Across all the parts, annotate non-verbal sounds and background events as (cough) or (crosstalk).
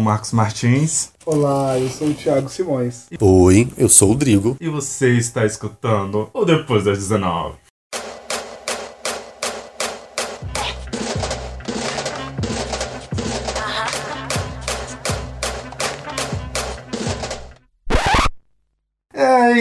o Marcos Martins. Olá, eu sou o Thiago Simões. Oi, eu sou o Drigo. E você está escutando o Depois das 19.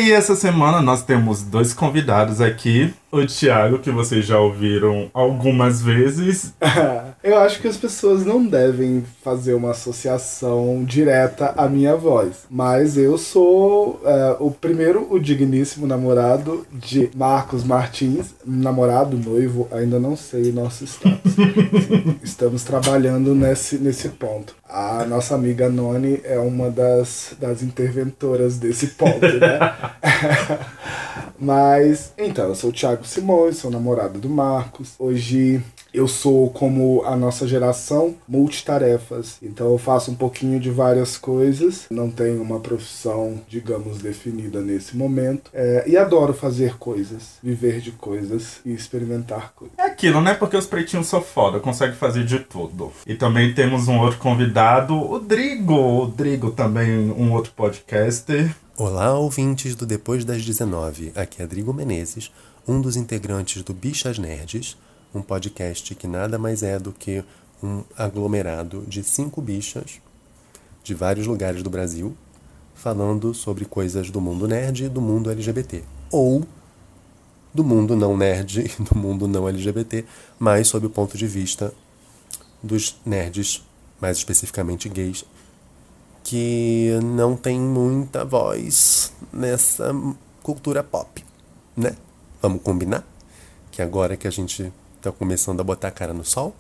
E essa semana nós temos dois convidados aqui o Thiago, que vocês já ouviram algumas vezes. (laughs) eu acho que as pessoas não devem fazer uma associação direta à minha voz. Mas eu sou é, o primeiro, o digníssimo namorado de Marcos Martins. Namorado, noivo, ainda não sei o nosso status. (laughs) Estamos trabalhando nesse, nesse ponto. A nossa amiga Noni é uma das, das interventoras desse ponto, né? (laughs) (laughs) Mas, então, eu sou o Thiago Simões, sou namorado do Marcos. Hoje eu sou como a nossa geração multitarefas. Então eu faço um pouquinho de várias coisas. Não tenho uma profissão, digamos, definida nesse momento. É, e adoro fazer coisas, viver de coisas e experimentar coisas. É aquilo, né? Porque os pretinhos são foda, conseguem fazer de tudo. E também temos um outro convidado, o Drigo. O Drigo também, um outro podcaster. Olá, ouvintes do Depois das 19. Aqui é Drigo Menezes, um dos integrantes do Bichas Nerds, um podcast que nada mais é do que um aglomerado de cinco bichas de vários lugares do Brasil, falando sobre coisas do mundo nerd e do mundo LGBT. Ou do mundo não nerd (laughs) e do mundo não LGBT, mas sob o ponto de vista dos nerds, mais especificamente gays, que não tem muita voz nessa cultura pop, né? Vamos combinar? Que agora que a gente tá começando a botar a cara no sol,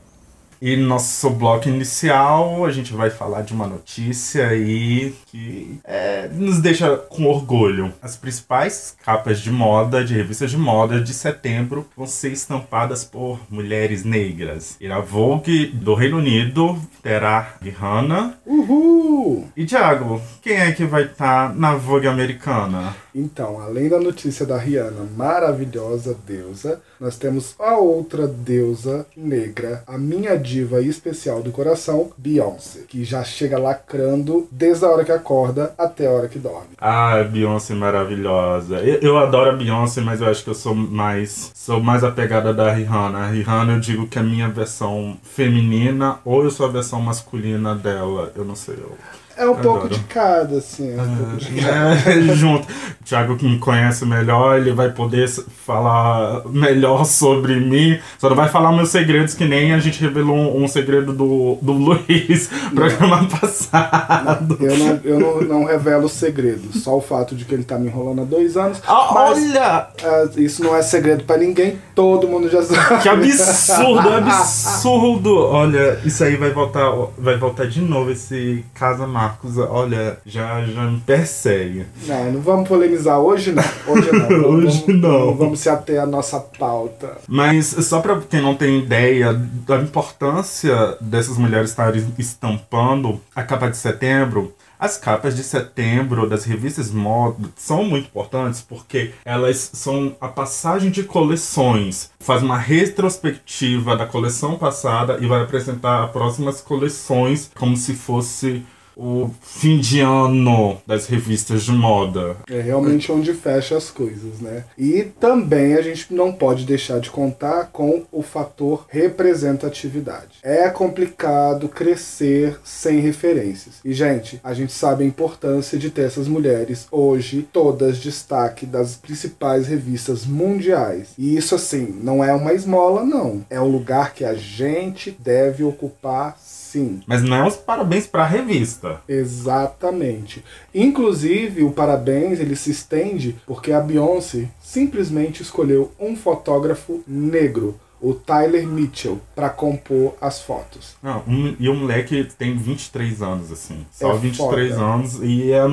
e nosso bloco inicial, a gente vai falar de uma notícia aí que é, nos deixa com orgulho. As principais capas de moda, de revistas de moda de setembro, vão ser estampadas por mulheres negras. E a Vogue do Reino Unido terá Rihanna. Uhul! E Thiago, quem é que vai estar tá na Vogue americana? Então, além da notícia da Rihanna, maravilhosa deusa, nós temos a outra deusa negra, a minha diva especial do coração, Beyoncé, que já chega lacrando desde a hora que acorda até a hora que dorme. Ah, Beyoncé maravilhosa. Eu, eu adoro a Beyoncé, mas eu acho que eu sou mais sou mais apegada da Rihanna. A Rihanna eu digo que é a minha versão feminina ou eu sou a versão masculina dela. Eu não sei. Eu... É um pouco de cada, assim. É um pouco de cada. É, junto. O Thiago que me conhece melhor, ele vai poder falar melhor sobre mim. Só não vai falar meus segredos, que nem a gente revelou um, um segredo do, do Luiz no programa passado. Não, eu não, eu não, não revelo segredos. Só o fato de que ele tá me enrolando há dois anos. Ah, mas, olha! É, isso não é segredo para ninguém, todo mundo já (laughs) sabe. Que absurdo, absurdo! Olha, isso aí vai voltar, vai voltar de novo esse Casa Mar Marcos, olha, já, já me persegue. Não, não vamos polemizar hoje não. Hoje não. (laughs) hoje vamos, não. Vamos se ater à nossa pauta. Mas só para quem não tem ideia da importância dessas mulheres estarem estampando a capa de setembro, as capas de setembro das revistas moda são muito importantes porque elas são a passagem de coleções. Faz uma retrospectiva da coleção passada e vai apresentar as próximas coleções como se fosse o fim de ano das revistas de moda. É realmente onde fecha as coisas, né? E também a gente não pode deixar de contar com o fator representatividade. É complicado crescer sem referências. E, gente, a gente sabe a importância de ter essas mulheres hoje, todas destaque das principais revistas mundiais. E isso, assim, não é uma esmola, não. É um lugar que a gente deve ocupar Sim. Mas não é os parabéns para a revista. Exatamente. Inclusive, o parabéns ele se estende porque a Beyoncé simplesmente escolheu um fotógrafo negro o Tyler Mitchell para compor as fotos. Não, um, e o moleque tem 23 anos, assim. Só é 23 foda. anos. E a,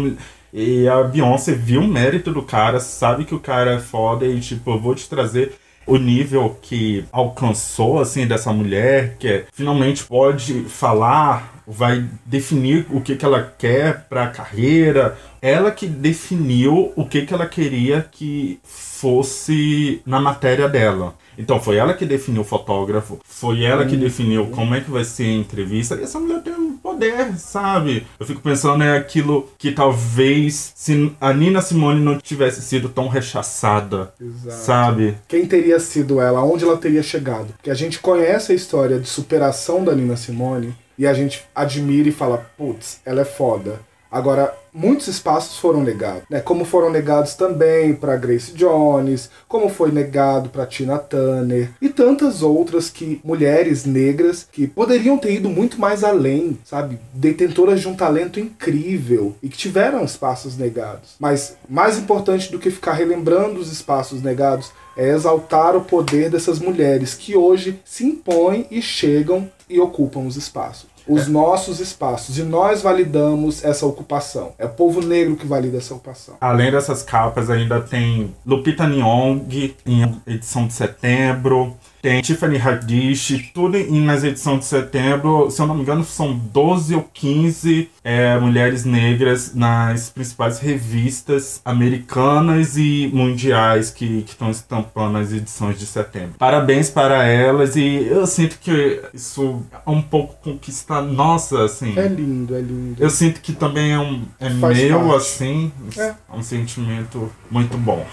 e a Beyoncé viu o mérito do cara, sabe que o cara é foda e, tipo, eu vou te trazer o nível que alcançou assim dessa mulher, que é, finalmente pode falar, vai definir o que, que ela quer para a carreira. Ela que definiu o que, que ela queria que fosse na matéria dela. Então foi ela que definiu o fotógrafo, foi ela que definiu como é que vai ser a entrevista. E essa mulher tem poder, sabe? Eu fico pensando é aquilo que talvez se a Nina Simone não tivesse sido tão rechaçada, Exato. sabe? Quem teria sido ela? Onde ela teria chegado? Porque a gente conhece a história de superação da Nina Simone e a gente admira e fala, putz, ela é foda. Agora, muitos espaços foram negados, né? Como foram negados também para Grace Jones, como foi negado para Tina Turner e tantas outras que mulheres negras que poderiam ter ido muito mais além, sabe? Detentoras de um talento incrível e que tiveram espaços negados. Mas mais importante do que ficar relembrando os espaços negados é exaltar o poder dessas mulheres que hoje se impõem e chegam e ocupam os espaços os nossos espaços. E nós validamos essa ocupação. É o povo negro que valida essa ocupação. Além dessas capas, ainda tem Lupita Nyong em edição de setembro. Tem Tiffany Haddish, tudo em, nas edições de setembro. Se eu não me engano, são 12 ou 15 é, mulheres negras nas principais revistas americanas e mundiais que estão estampando as edições de setembro. Parabéns para elas e eu sinto que isso é um pouco conquista nossa, assim. É lindo, é lindo. Eu sinto que também é, um, é meu, parte. assim. É. é um sentimento muito bom.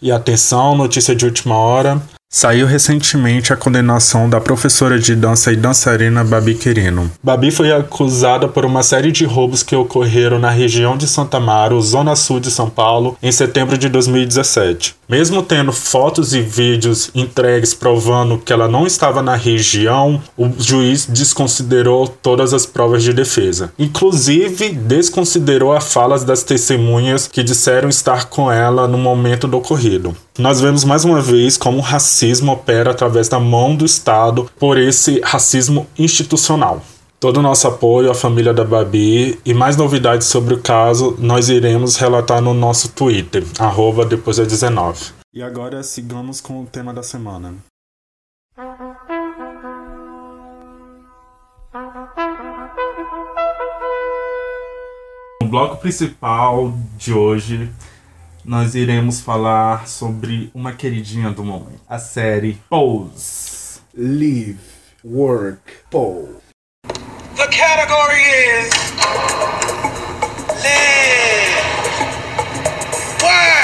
E atenção, notícia de última hora. Saiu recentemente a condenação da professora de dança e dançarina Babi Querino. Babi foi acusada por uma série de roubos que ocorreram na região de Santa Amaro, zona sul de São Paulo, em setembro de 2017. Mesmo tendo fotos e vídeos entregues provando que ela não estava na região, o juiz desconsiderou todas as provas de defesa. Inclusive, desconsiderou as falas das testemunhas que disseram estar com ela no momento do ocorrido. Nós vemos mais uma vez como o racismo opera através da mão do Estado por esse racismo institucional. Todo o nosso apoio à família da Babi e mais novidades sobre o caso nós iremos relatar no nosso Twitter, arroba depois da 19. E agora sigamos com o tema da semana. No bloco principal de hoje nós iremos falar sobre uma queridinha do momento, a série Pose. Live, Work, Pose. The category is Live, Work,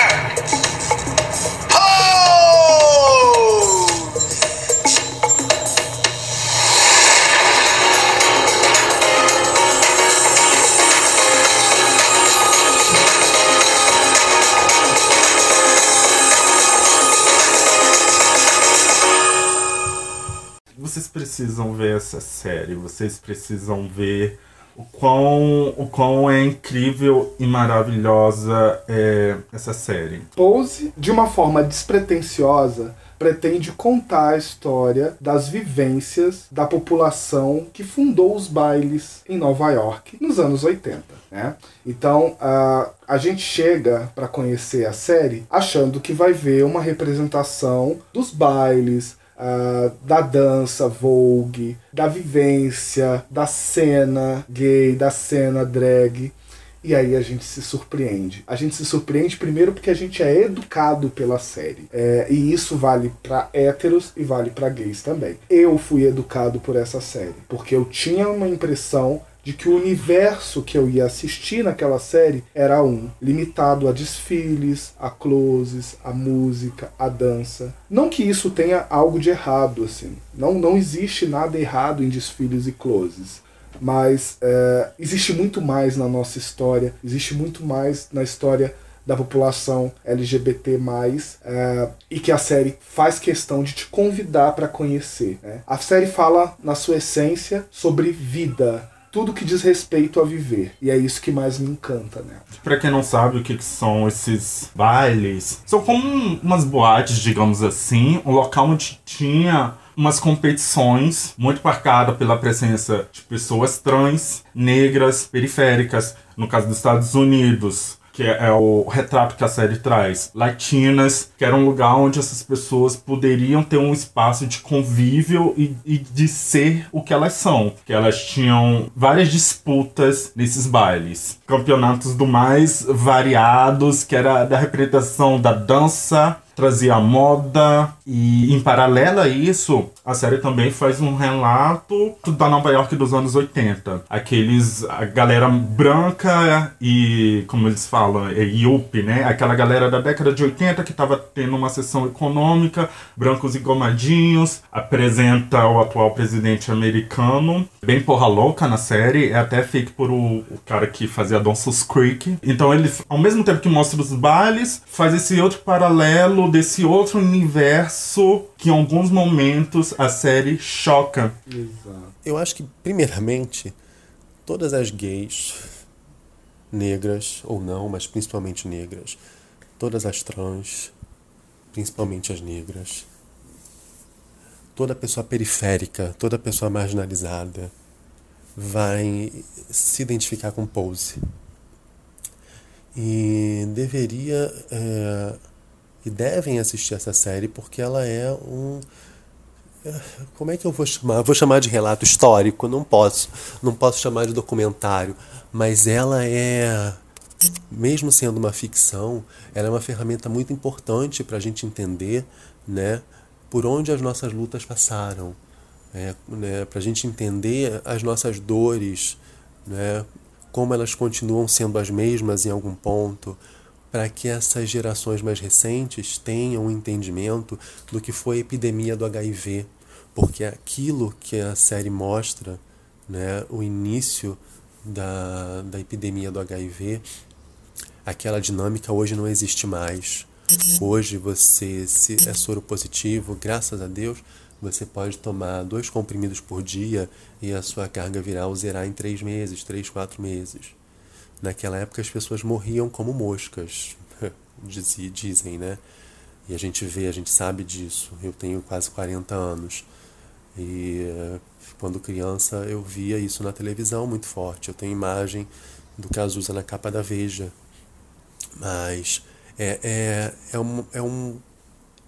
vocês precisam ver essa série, vocês precisam ver o quão, o quão é incrível e maravilhosa é essa série. Pose, de uma forma despretensiosa, pretende contar a história das vivências da população que fundou os bailes em Nova York nos anos 80. Né? Então a, a gente chega para conhecer a série achando que vai ver uma representação dos bailes, Uh, da dança Vogue, da vivência, da cena gay, da cena drag. E aí a gente se surpreende. A gente se surpreende primeiro porque a gente é educado pela série. É, e isso vale para héteros e vale para gays também. Eu fui educado por essa série, porque eu tinha uma impressão de que o universo que eu ia assistir naquela série era um, limitado a desfiles, a closes, a música, a dança. Não que isso tenha algo de errado, assim. Não, não existe nada errado em desfiles e closes. Mas é, existe muito mais na nossa história, existe muito mais na história da população LGBT+, é, e que a série faz questão de te convidar para conhecer. Né? A série fala, na sua essência, sobre vida, tudo que diz respeito a viver. E é isso que mais me encanta, né? Pra quem não sabe o que, que são esses bailes, são como umas boates, digamos assim, um local onde tinha umas competições muito marcadas pela presença de pessoas trans, negras, periféricas, no caso dos Estados Unidos, que é, é o retrato que a série traz. Latinas, que era um lugar onde essas pessoas poderiam ter um espaço de convívio e, e de ser o que elas são. Que elas tinham várias disputas nesses bailes. Campeonatos do mais variados, que era da representação da dança, trazia moda, E em paralelo a isso, a série também faz um relato da Nova York dos anos 80. Aqueles, a galera branca e, como eles falam, é Yuppie, né? Aquela galera da década de 80 que estava tendo uma sessão econômica, brancos engomadinhos, apresenta o atual presidente americano, bem porra louca na série, é até feito por o, o cara que fazia Dawson's Creek. Então ele, ao mesmo tempo que mostra os bailes, faz esse outro paralelo desse outro universo que em alguns momentos a série choca. Exato. Eu acho que, primeiramente, todas as gays, negras ou não, mas principalmente negras, todas as trans, principalmente as negras, toda pessoa periférica, toda pessoa marginalizada vai se identificar com Pose. E deveria é, e devem assistir essa série porque ela é um como é que eu vou chamar? Eu vou chamar de relato histórico, não posso, não posso chamar de documentário, mas ela é mesmo sendo uma ficção, ela é uma ferramenta muito importante para a gente entender, né, por onde as nossas lutas passaram, é, né, para a gente entender as nossas dores, né, como elas continuam sendo as mesmas em algum ponto, para que essas gerações mais recentes tenham um entendimento do que foi a epidemia do HIV, porque aquilo que a série mostra, né, o início da, da epidemia do HIV, aquela dinâmica hoje não existe mais. Hoje você se é soro positivo, graças a Deus, você pode tomar dois comprimidos por dia e a sua carga viral zerar em três meses, três, quatro meses. Naquela época as pessoas morriam como moscas, (laughs) dizem, né? E a gente vê, a gente sabe disso. Eu tenho quase 40 anos. E eh, quando criança eu via isso na televisão muito forte. Eu tenho imagem do Cazuza na capa da Veja. Mas é, é, é, um, é um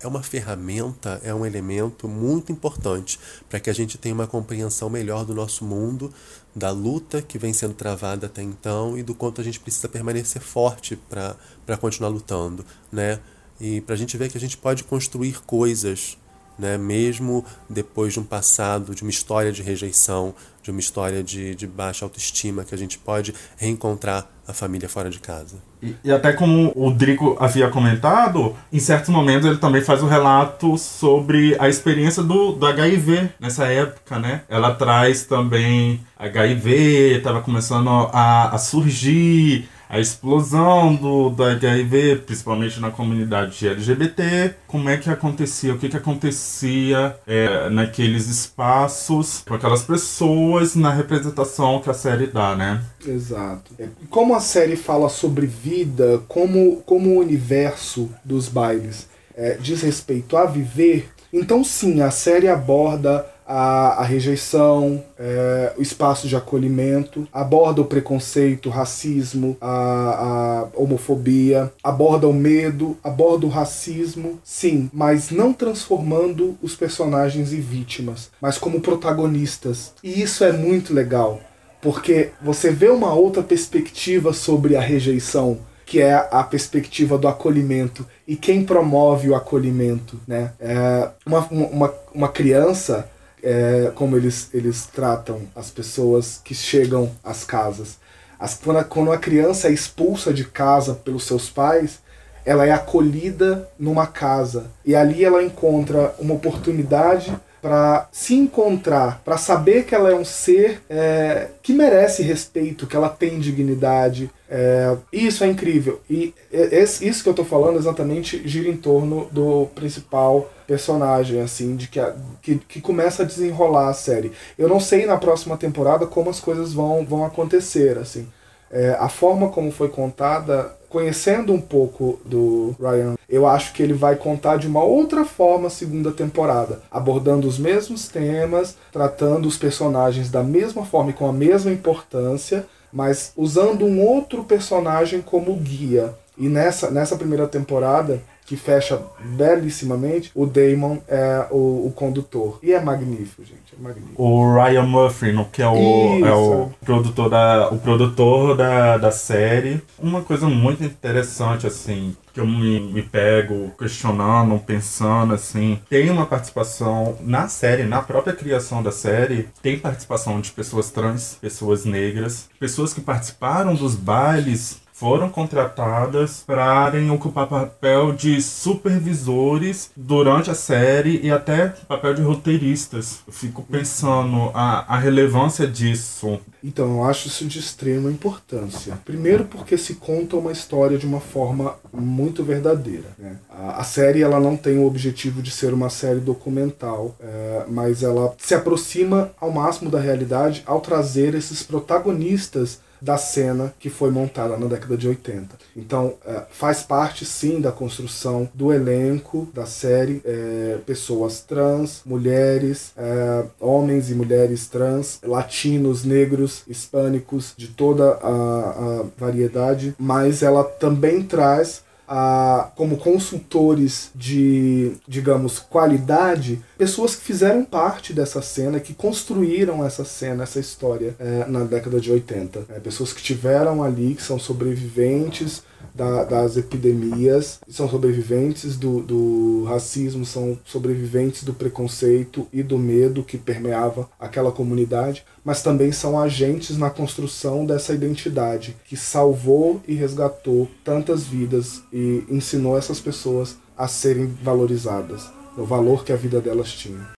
é uma ferramenta, é um elemento muito importante para que a gente tenha uma compreensão melhor do nosso mundo, da luta que vem sendo travada até então e do quanto a gente precisa permanecer forte para continuar lutando, né? E para a gente ver que a gente pode construir coisas né? mesmo depois de um passado, de uma história de rejeição, de uma história de, de baixa autoestima, que a gente pode reencontrar a família fora de casa. E, e, até como o Drico havia comentado, em certos momentos ele também faz o um relato sobre a experiência do, do HIV nessa época, né? Ela traz também HIV, estava começando a, a surgir, a explosão do, do HIV, principalmente na comunidade LGBT, como é que acontecia, o que, que acontecia é, naqueles espaços com aquelas pessoas na representação que a série dá, né? Exato. É, como a série fala sobre vida, como, como o universo dos bailes é, diz respeito a viver, então sim, a série aborda a, a rejeição, é, o espaço de acolhimento, aborda o preconceito, o racismo, a, a homofobia, aborda o medo, aborda o racismo, sim, mas não transformando os personagens em vítimas, mas como protagonistas. E isso é muito legal, porque você vê uma outra perspectiva sobre a rejeição que é a perspectiva do acolhimento e quem promove o acolhimento, né? É uma, uma, uma criança é, como eles, eles tratam as pessoas que chegam às casas. As, quando, a, quando a criança é expulsa de casa pelos seus pais, ela é acolhida numa casa. E ali ela encontra uma oportunidade para se encontrar, para saber que ela é um ser é, que merece respeito, que ela tem dignidade. É, isso é incrível. E esse, isso que eu estou falando exatamente gira em torno do principal personagem, assim, de que, a, que, que começa a desenrolar a série. Eu não sei na próxima temporada como as coisas vão, vão acontecer, assim. É, a forma como foi contada, conhecendo um pouco do Ryan, eu acho que ele vai contar de uma outra forma a segunda temporada, abordando os mesmos temas, tratando os personagens da mesma forma e com a mesma importância, mas usando um outro personagem como guia. E nessa, nessa primeira temporada, que fecha belíssimamente. O Damon é o, o condutor. E é magnífico, gente. É magnífico. O Ryan Murphy, no, que é o, é o produtor, da, o produtor da, da série. Uma coisa muito interessante, assim, que eu me, me pego questionando, pensando, assim. Tem uma participação na série, na própria criação da série, tem participação de pessoas trans, pessoas negras, pessoas que participaram dos bailes foram contratadas para ocupar papel de supervisores durante a série e até papel de roteiristas. Eu fico pensando a, a relevância disso. Então, eu acho isso de extrema importância. Primeiro porque se conta uma história de uma forma muito verdadeira. Né? A, a, série ela não tem o objetivo de ser uma série documental, é, mas ela se aproxima ao máximo da realidade ao trazer esses protagonistas da cena que foi montada na década de 80. Então, é, faz parte sim da construção do elenco da série, é, pessoas trans, mulheres, é, homens e mulheres trans, latinos, negros, hispânicos, de toda a, a variedade, mas ela também traz a, como consultores de, digamos, qualidade, pessoas que fizeram parte dessa cena, que construíram essa cena, essa história é, na década de 80. É, pessoas que tiveram ali, que são sobreviventes da, das epidemias, são sobreviventes do, do racismo, são sobreviventes do preconceito e do medo que permeava aquela comunidade, mas também são agentes na construção dessa identidade que salvou e resgatou tantas vidas e ensinou essas pessoas a serem valorizadas, o valor que a vida delas tinha.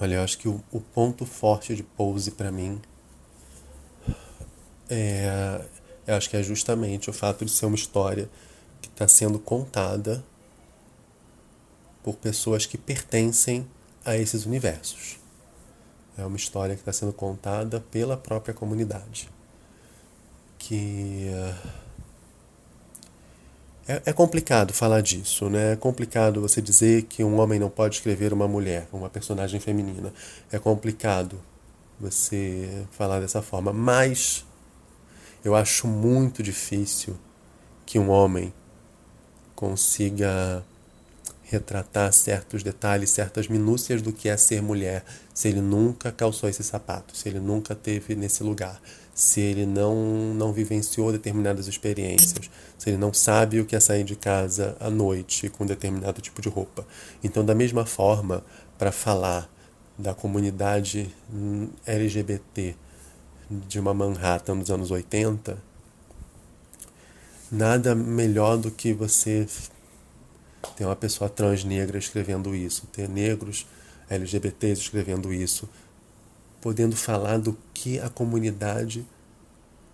Olha, eu acho que o, o ponto forte de Pose para mim é, eu acho que é justamente o fato de ser uma história que está sendo contada por pessoas que pertencem a esses universos. É uma história que está sendo contada pela própria comunidade. Que é, é, complicado falar disso, né? É complicado você dizer que um homem não pode escrever uma mulher, uma personagem feminina. É complicado você falar dessa forma, mas eu acho muito difícil que um homem consiga retratar certos detalhes, certas minúcias do que é ser mulher, se ele nunca calçou esse sapato, se ele nunca teve nesse lugar, se ele não não vivenciou determinadas experiências, se ele não sabe o que é sair de casa à noite com determinado tipo de roupa. Então, da mesma forma, para falar da comunidade LGBT de uma Manhattan dos anos 80, nada melhor do que você ter uma pessoa trans negra escrevendo isso, ter negros LGBTs escrevendo isso, podendo falar do que a comunidade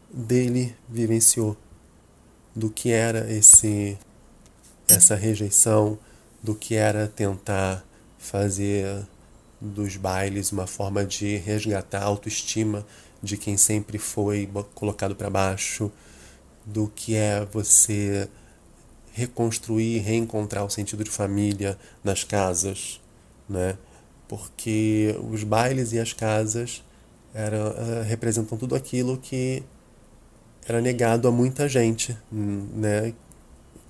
dele vivenciou, do que era esse essa rejeição, do que era tentar fazer dos bailes uma forma de resgatar a autoestima de quem sempre foi colocado para baixo, do que é você reconstruir, reencontrar o sentido de família nas casas, né? Porque os bailes e as casas era, uh, representam tudo aquilo que era negado a muita gente, né?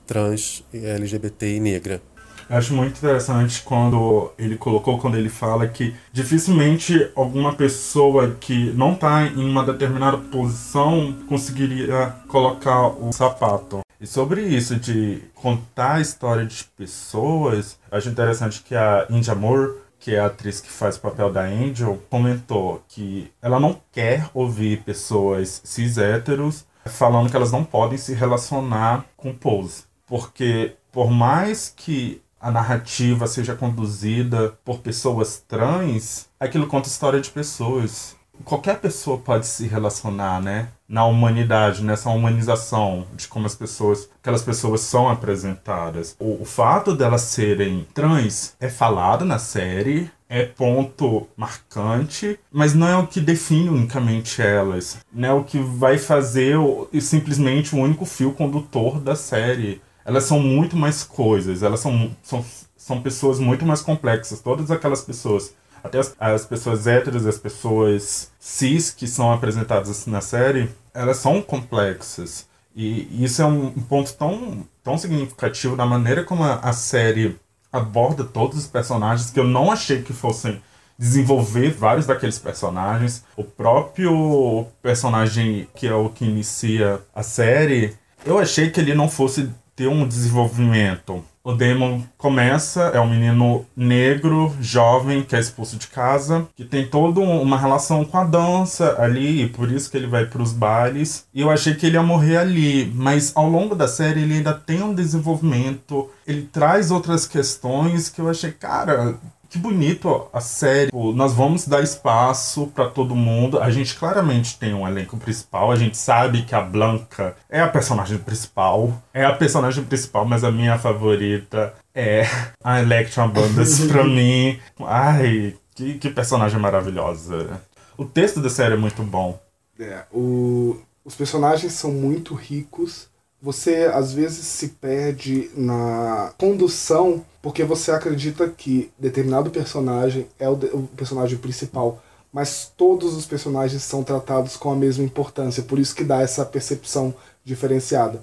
Trans, LGBT e negra. Acho muito interessante quando ele colocou, quando ele fala que dificilmente alguma pessoa que não está em uma determinada posição conseguiria colocar o sapato. E sobre isso de contar a história de pessoas, acho interessante que a India Moore, que é a atriz que faz o papel da Angel, comentou que ela não quer ouvir pessoas cis héteros falando que elas não podem se relacionar com Pose. Porque por mais que a narrativa seja conduzida por pessoas trans, aquilo conta história de pessoas. Qualquer pessoa pode se relacionar, né? Na humanidade, nessa humanização de como as pessoas, aquelas pessoas são apresentadas. O, o fato delas serem trans é falado na série, é ponto marcante, mas não é o que define unicamente elas. Não é o que vai fazer o, simplesmente o único fio condutor da série elas são muito mais coisas, elas são, são, são pessoas muito mais complexas. Todas aquelas pessoas, até as, as pessoas héteras, as pessoas cis que são apresentadas na série, elas são complexas. E isso é um ponto tão, tão significativo da maneira como a série aborda todos os personagens que eu não achei que fossem desenvolver vários daqueles personagens. O próprio personagem que é o que inicia a série, eu achei que ele não fosse ter um desenvolvimento. O Damon começa, é um menino negro, jovem, que é expulso de casa, que tem toda uma relação com a dança ali, e por isso que ele vai para os bailes. E eu achei que ele ia morrer ali, mas ao longo da série ele ainda tem um desenvolvimento, ele traz outras questões que eu achei, cara, que bonito a série. Nós vamos dar espaço para todo mundo. A gente claramente tem um elenco principal. A gente sabe que a Blanca é a personagem principal. É a personagem principal, mas a minha favorita é a Electra Bandas (laughs) pra mim. Ai, que, que personagem maravilhosa. O texto da série é muito bom. É, o, os personagens são muito ricos. Você às vezes se perde na condução porque você acredita que determinado personagem é o, o, personagem principal, mas todos os personagens são tratados com a mesma importância, por isso que dá essa percepção diferenciada.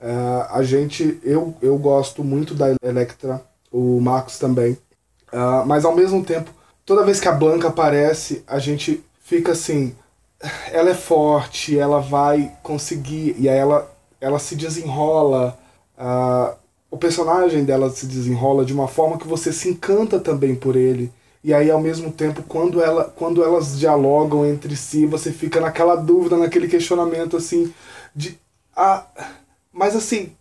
Uh, a gente, eu, eu gosto muito da Electra, o Marcos também, uh, mas ao mesmo tempo, toda vez que a Blanca aparece, a gente fica assim, ela é forte, ela vai conseguir, e aí ela, ela se desenrola. Uh, o personagem dela se desenrola de uma forma que você se encanta também por ele. E aí, ao mesmo tempo, quando, ela, quando elas dialogam entre si, você fica naquela dúvida, naquele questionamento assim, de. Ah, mas assim,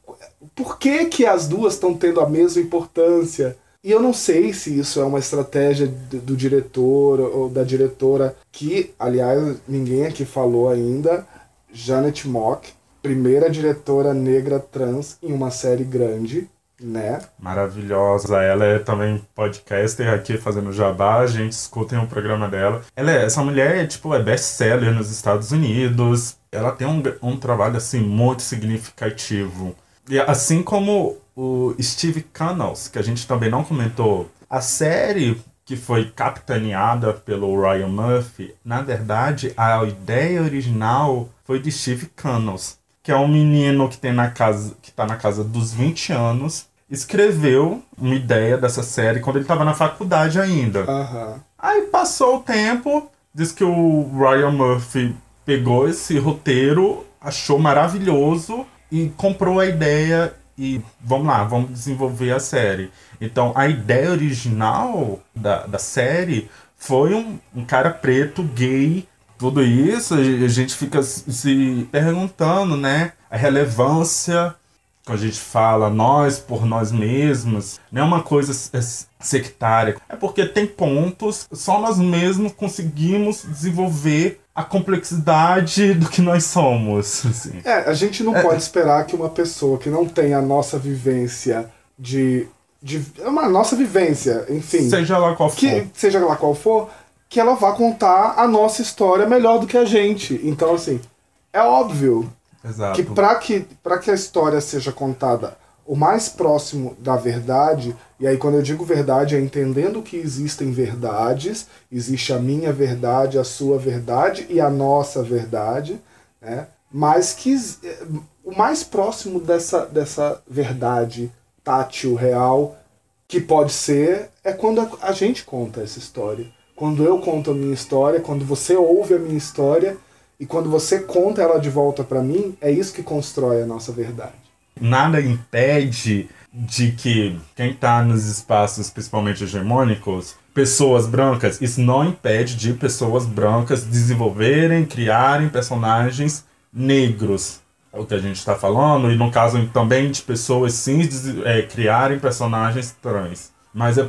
por que, que as duas estão tendo a mesma importância? E eu não sei se isso é uma estratégia do, do diretor ou da diretora, que, aliás, ninguém aqui falou ainda, Janet Mock, primeira diretora negra trans em uma série grande, né? Maravilhosa. Ela é também podcaster aqui fazendo jabá, a gente escutem o programa dela. Ela é, essa mulher é tipo é best-seller nos Estados Unidos. Ela tem um, um trabalho assim muito significativo. E assim como o Steve Cannels, que a gente também não comentou, a série que foi capitaneada pelo Ryan Murphy, na verdade, a ideia original foi de Steve Cannels que é um menino que tem na casa que tá na casa dos 20 anos, escreveu uma ideia dessa série quando ele estava na faculdade ainda. Uhum. Aí passou o tempo, diz que o Ryan Murphy pegou esse roteiro, achou maravilhoso e comprou a ideia e vamos lá, vamos desenvolver a série. Então a ideia original da, da série foi um, um cara preto, gay, tudo isso, a gente fica se perguntando, né? A relevância quando a gente fala nós por nós mesmos, não é uma coisa sectária. É porque tem pontos, só nós mesmos conseguimos desenvolver a complexidade do que nós somos. (laughs) Assim. É, a gente não é. pode esperar que uma pessoa que não tem a nossa vivência de. de é uma nossa vivência, enfim. Seja lá qual for. Que, seja lá qual for, que ela vá contar a nossa história melhor do que a gente. Então, assim, é óbvio Exato. que para que, pra que a história seja contada o mais próximo da verdade, e aí quando eu digo verdade é entendendo que existem verdades, existe a minha verdade, a sua verdade e a nossa verdade, né? mas que o mais próximo dessa, dessa verdade tátil, real, que pode ser, é quando a, a gente conta essa história quando eu conto a minha história, quando você ouve a minha história e quando você conta ela de volta para mim, é isso que constrói a nossa verdade. Nada impede de que quem está nos espaços, principalmente hegemônicos, pessoas brancas, isso não impede de pessoas brancas desenvolverem, criarem personagens negros. É o que a gente está falando, e no caso também de pessoas sim é, criarem personagens trans. Mas é,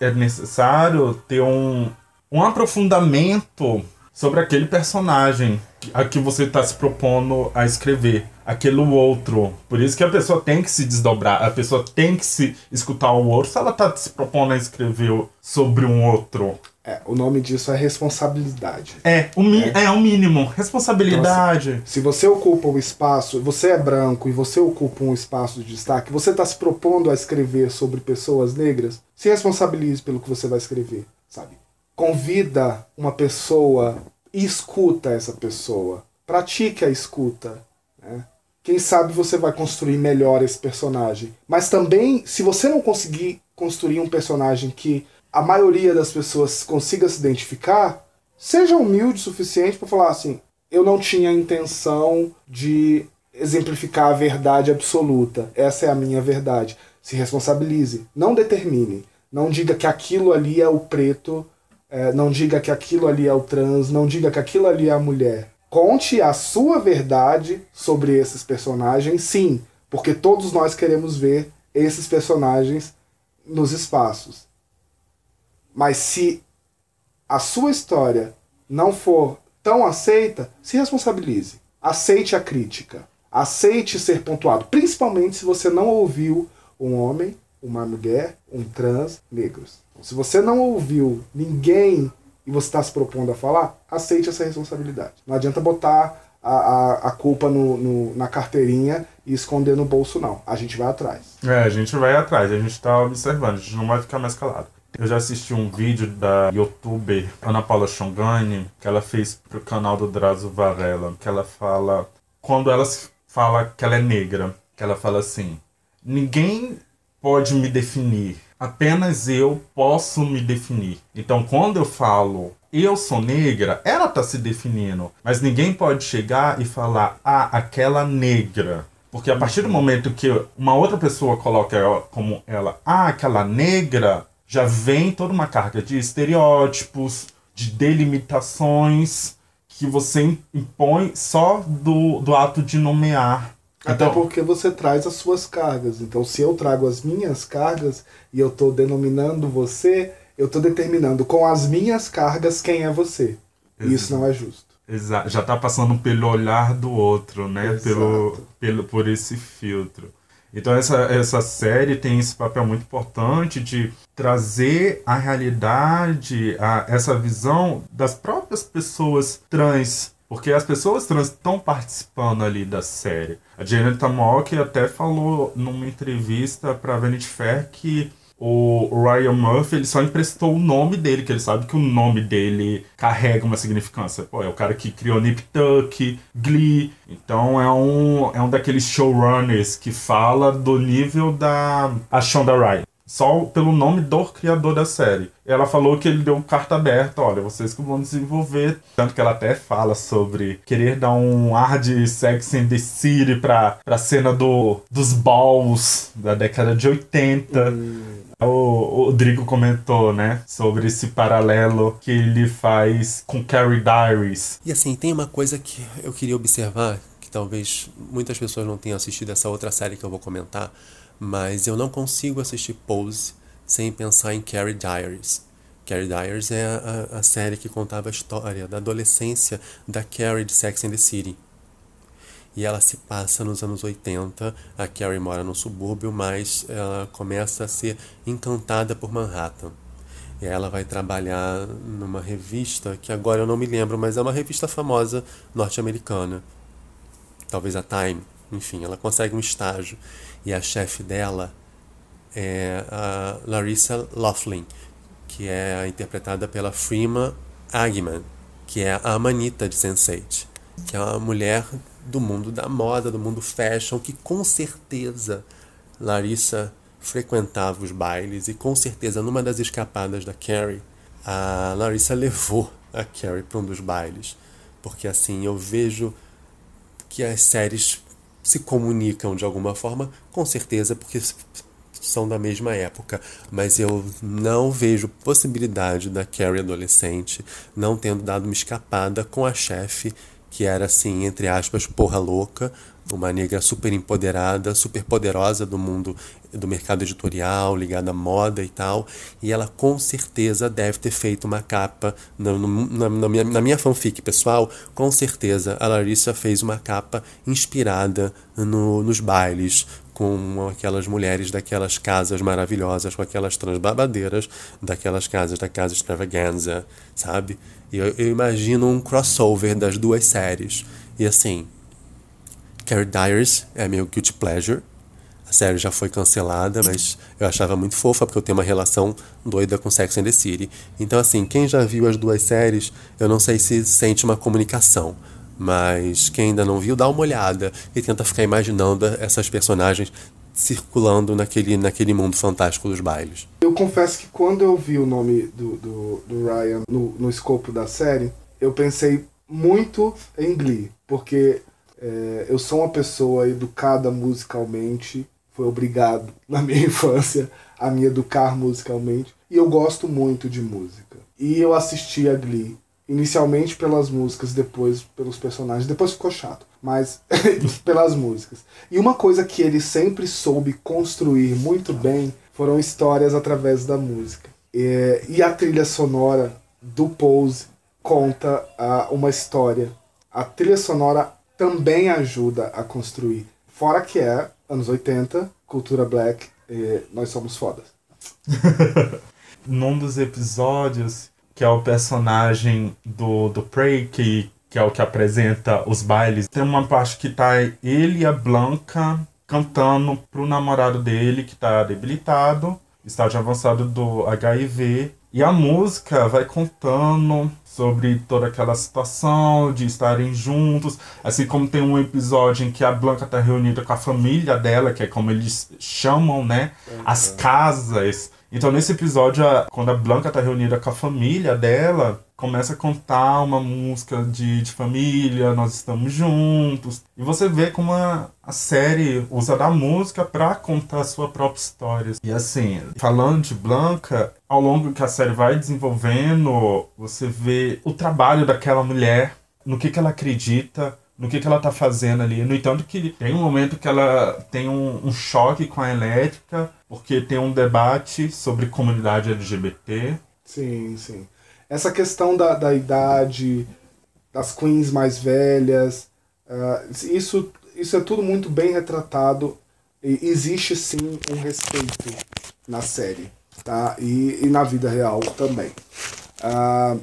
é necessário ter um, um aprofundamento sobre aquele personagem a que você está se propondo a escrever, aquele outro. Por isso que a pessoa tem que se desdobrar, a pessoa tem que se escutar o outro se ela está se propondo a escrever sobre um outro. É, o nome disso é responsabilidade. É, o, mi é. é o mínimo. Responsabilidade. Então, assim, se você ocupa um espaço, você é branco e você ocupa um espaço de destaque, você está se propondo a escrever sobre pessoas negras, se responsabilize pelo que você vai escrever, sabe? Convida uma pessoa e escuta essa pessoa. Pratique a escuta. Né? quem sabe você vai construir melhor esse personagem. Mas também, se você não conseguir construir um personagem que a maioria das pessoas consiga se identificar, seja humilde o suficiente para falar assim: eu não tinha intenção de exemplificar a verdade absoluta. Essa é a minha verdade. Se responsabilize. Não determine. Não diga que aquilo ali é o preto. É, não diga que aquilo ali é o trans. Não diga que aquilo ali é a mulher. Conte a sua verdade sobre esses personagens, sim, porque todos nós queremos ver esses personagens nos espaços. Mas se a sua história não for tão aceita, se responsabilize. Aceite a crítica. Aceite ser pontuado, principalmente se você não ouviu um homem, uma mulher, um trans, negros. Se você não ouviu ninguém e você está se propondo a falar, aceite essa responsabilidade. Não adianta botar a, a, a culpa no, no, na carteirinha e esconder no bolso, não. A gente vai atrás. É, a gente vai atrás, a gente está observando, a gente não vai ficar mais calado. Eu já assisti um vídeo da youtuber Ana Paula Chongani, que ela fez pro canal do Drazo Varela, que ela fala. Quando ela fala que ela é negra, que ela fala assim: ninguém pode me definir apenas eu posso me definir. Então, quando eu falo eu sou negra, ela está se definindo. Mas ninguém pode chegar e falar, ah, aquela negra. Porque a partir do momento que uma outra pessoa coloca ela como ela, ah, aquela negra, já vem toda uma carga de estereótipos, de delimitações que você impõe só do, do ato de nomear até então, porque você traz as suas cargas. Então, se eu trago as minhas cargas e eu estou denominando você, eu estou determinando com as minhas cargas quem é você. E isso não é justo. Exato. Já está passando pelo olhar do outro, né? Pelo, pelo, por esse filtro. Então essa, essa série tem esse papel muito importante de trazer a realidade, a, essa visão das próprias pessoas trans porque as pessoas trans estão participando ali da série. A Janet Mock até falou numa entrevista para Vanity Fair que o Ryan Murphy ele só emprestou o nome dele, que ele sabe que o nome dele carrega uma significância. Pô, é o cara que criou Nip Tuck, Glee. Então é um, é um daqueles showrunners que fala do nível da a Shonda Rhimes só pelo nome do criador da série. Ela falou que ele deu carta aberta, olha, vocês que vão desenvolver. Tanto que ela até fala sobre querer dar um ar de Sex and the City pra, pra cena do, dos balls da década de 80. Hum. O, o Rodrigo comentou, né, sobre esse paralelo que ele faz com Carrie Diaries. E assim, tem uma coisa que eu queria observar, que talvez muitas pessoas não tenham assistido essa outra série que eu vou comentar, mas eu não consigo assistir Pose sem pensar em Carrie Diaries. Carrie Diaries é a, a, série que contava a história da adolescência da Carrie de Sex and the City. E ela se passa nos anos 80. A Carrie mora no subúrbio, mas ela começa a ser encantada por Manhattan. E ela vai trabalhar numa revista que agora eu não me lembro, mas é uma revista famosa norte-americana. Talvez a Time. Enfim, ela consegue um estágio. E a chefe dela é a Larissa Laughlin, que é interpretada pela Freema Agman, que é a Amanita de Sense8, que é uma mulher do mundo da moda, do mundo fashion, que com certeza Larissa frequentava os bailes e com certeza numa das escapadas da Carrie, a Larissa levou a Carrie para um dos bailes, porque assim eu vejo que as séries se comunicam de alguma forma, com certeza, porque são da mesma época, mas eu não vejo possibilidade da Carrie adolescente não tendo dado uma escapada com a chefe, que era assim, entre aspas, porra louca, uma negra super empoderada, super poderosa do mundo do mercado editorial, ligada à moda e tal, e ela com certeza deve ter feito uma capa na, na, na, minha, na minha fanfic pessoal, com certeza a Larissa fez uma capa inspirada no, nos bailes com aquelas mulheres daquelas casas maravilhosas, com aquelas transbabadeiras daquelas casas, da casa extravaganza, sabe? Eu, eu imagino um crossover das duas séries. E assim, Carrie Diaries é meu guilty pleasure. A série já foi cancelada, mas eu achava muito fofa porque eu tenho uma relação doida com Sex and the City. Então, assim, quem já viu as duas séries, eu não sei se sente uma comunicação. Mas quem ainda não viu, dá uma olhada e tenta ficar imaginando essas personagens circulando naquele, naquele mundo fantástico dos bailes. Eu confesso que quando eu vi o nome do, do, do Ryan no, no escopo da série, eu pensei muito em Glee, porque é, eu sou uma pessoa educada musicalmente, foi obrigado (laughs) na minha infância a me educar musicalmente, e eu gosto muito de música. E eu assisti a Glee, inicialmente pelas músicas, depois pelos personagens, depois ficou chato, mas (laughs) pelas músicas. E uma coisa que ele sempre soube construir muito bem foram histórias através da música. E, e a trilha sonora do Pose conta uh, uma história. A trilha sonora também ajuda a construir. Fora que é anos 80, cultura black, nós somos fodas. (laughs) Num dos episódios, que é o personagem do, do Prey, que, que é o que apresenta os bailes, tem uma parte que tá ele e a Blanca cantando pro namorado dele, que tá debilitado, estágio avançado do HIV, e a música vai contando sobre toda aquela situação de estarem juntos, assim como tem um episódio em que a Blanca está reunida com a família dela, que é como eles chamam, né, uhum. as casas. Então nesse episódio, quando a Blanca está reunida com a família dela, começa a contar uma música de, de família, nós estamos juntos. E você vê como a, a série usa da música para contar a sua própria história. E assim, falando de Blanca, ao longo que a série vai desenvolvendo, você vê o trabalho daquela mulher, no que, que ela acredita, no que, que ela tá fazendo ali. No entanto, que tem um momento que ela tem um, um choque com a elétrica, porque tem um debate sobre comunidade LGBT. Sim, sim essa questão da, da idade, das queens mais velhas, uh, isso, isso é tudo muito bem retratado e existe sim um respeito na série, tá? E, e na vida real também. Uh,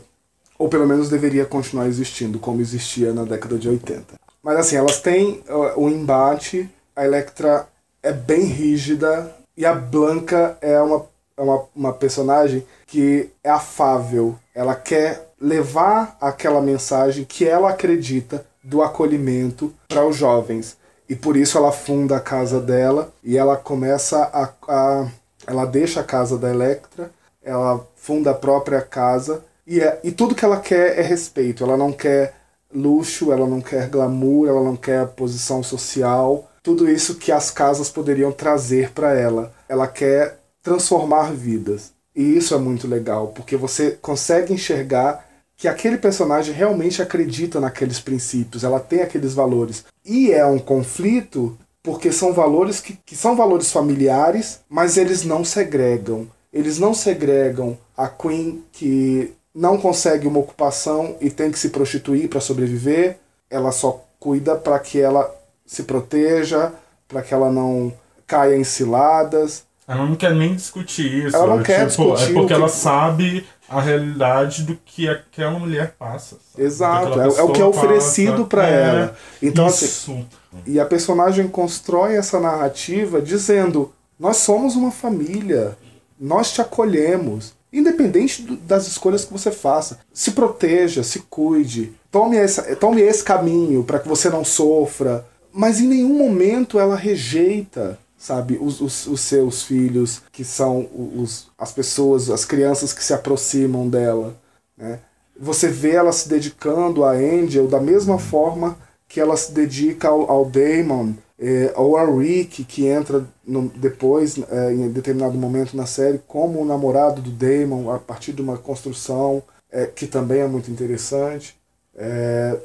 ou pelo menos deveria continuar existindo, como existia na década de 80. Mas assim, elas têm uh, um embate, a Electra é bem rígida e a Blanca é uma, é uma, uma personagem que é afável, ela quer levar aquela mensagem que ela acredita do acolhimento para os jovens. E por isso ela funda a casa dela e ela começa a, a ela deixa a casa da Electra, ela funda a própria casa e, é, e tudo que ela quer é respeito. Ela não quer luxo, ela não quer glamour, ela não quer posição social, tudo isso que as casas poderiam trazer para ela. Ela quer transformar vidas. E isso é muito legal, porque você consegue enxergar que aquele personagem realmente acredita naqueles princípios, ela tem aqueles valores. E é um conflito porque são valores que, que são valores familiares, mas eles não segregam. Eles não segregam a Queen que não consegue uma ocupação e tem que se prostituir para sobreviver. Ela só cuida para que ela se proteja, para que ela não caia em ciladas. Ela não quer nem discutir isso. Ela não quer tipo, discutir. É porque ela sabe a realidade do que aquela mulher passa. Sabe? Exato, é, é, o que é oferecido para é, ela. Então, isso. assim. E a personagem constrói essa narrativa dizendo: Nós somos uma família, nós te acolhemos. Independente do, das escolhas que você faça. Se proteja, se cuide. Tome, essa, tome esse caminho para que você não sofra. Mas em nenhum momento ela rejeita sabe? Os, os, os seus filhos, que são os, as pessoas, as crianças que se aproximam dela, né? Você vê ela se dedicando a Angel da mesma forma que ela se dedica ao, ao Damon, é, ou a Rick, que entra no, depois, é, em determinado momento na série, como o namorado do Damon, a partir de uma construção é, que também é muito interessante. É,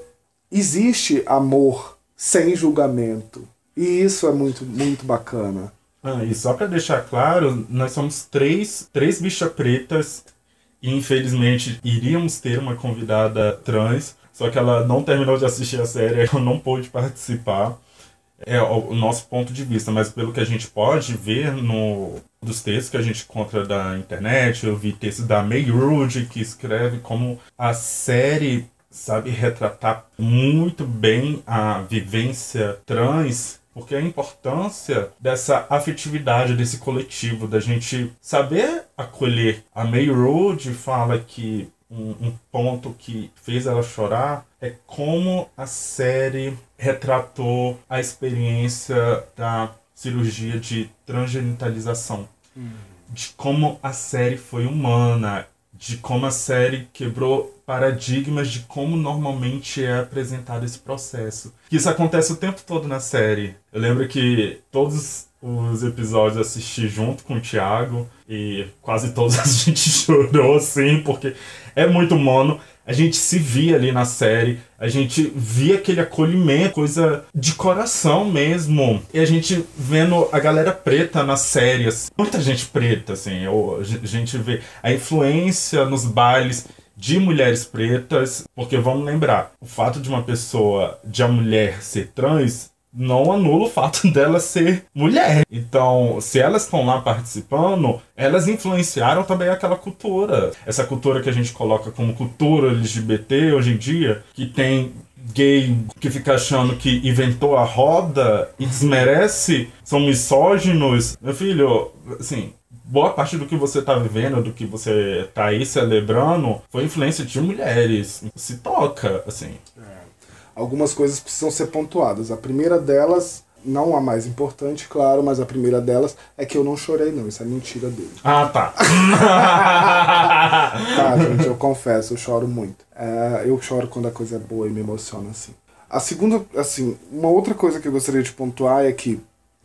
existe amor sem julgamento. E isso é muito, muito bacana. Ah, e só para deixar claro, nós somos três, três bichas pretas e infelizmente iríamos ter uma convidada trans, só que ela não terminou de assistir a série, (laughs) ela não pôde participar. É o nosso ponto de vista, mas pelo que a gente pode ver no dos textos que a gente encontra da internet, eu vi textos da May Rude que escreve como a série sabe retratar muito bem a vivência trans porque a importância dessa afetividade, desse coletivo, da gente saber acolher. A May Road fala que um, um ponto que fez ela chorar é como a série retratou a experiência da cirurgia de transgenitalização. Hum. De como a série foi humana, de como a série quebrou paradigmas de como normalmente é apresentado esse processo. Isso acontece o tempo todo na série. Eu lembro que todos os episódios assisti junto com o Thiago e quase todos (laughs) a gente chorou assim, porque é muito mono. A gente se via ali na série, a gente via aquele acolhimento, coisa de coração mesmo. E a gente vendo a galera preta nas séries, muita gente preta, assim, a gente vê a influência nos bailes de mulheres pretas, porque vamos lembrar, o fato de uma pessoa, de a mulher ser trans, não anula o fato (laughs) dela ser mulher. Então, se elas estão lá participando, elas influenciaram também aquela cultura. Essa cultura que a gente coloca como cultura LGBT hoje em dia, que tem gay que fica achando que inventou a roda e desmerece, são misóginos. Meu filho, assim, boa parte do que você tá vivendo, do que você tá aí celebrando, foi influência de mulheres. Se toca, assim. É algumas coisas precisam ser pontuadas. A primeira delas, não a mais importante, claro, mas a primeira delas é que eu não chorei, não. Isso é mentira dele. Ah, tá. (laughs) tá, gente, eu confesso, eu choro muito. É, eu choro quando a coisa é boa e me emociona assim. A segunda, assim, uma outra coisa que eu gostaria de pontuar é que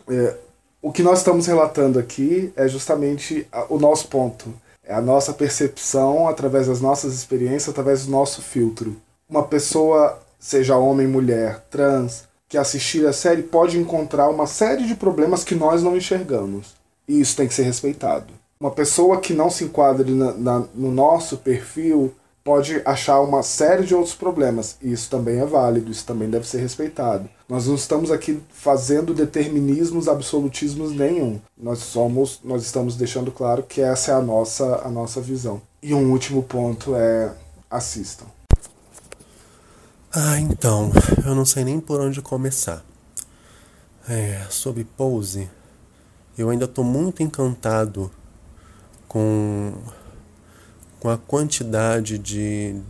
é, o que nós estamos relatando aqui é justamente o nosso ponto. É a nossa percepção através das nossas experiências, através do nosso filtro. Uma pessoa seja homem, mulher, trans, que assistir a série pode encontrar uma série de problemas que nós não enxergamos. E isso tem que ser respeitado. Uma pessoa que não se enquadre na, na, no nosso perfil pode achar uma série de outros problemas. E isso também é válido, isso também deve ser respeitado. Nós não estamos aqui fazendo determinismos, absolutismos nenhum. Nós somos, nós estamos deixando claro que essa é a nossa, a nossa visão. E um último ponto é assistam. Ah, então, eu não sei nem por onde começar. É, sobre Pose, eu ainda estou muito encantado com, com a quantidade de,